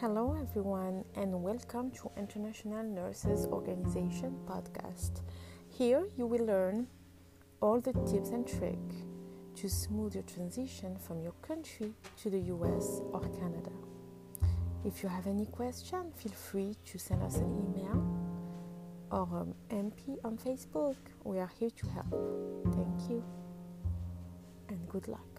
Hello, everyone, and welcome to International Nurses Organization podcast. Here you will learn all the tips and tricks to smooth your transition from your country to the US or Canada. If you have any question, feel free to send us an email or um, MP on Facebook. We are here to help. Thank you and good luck.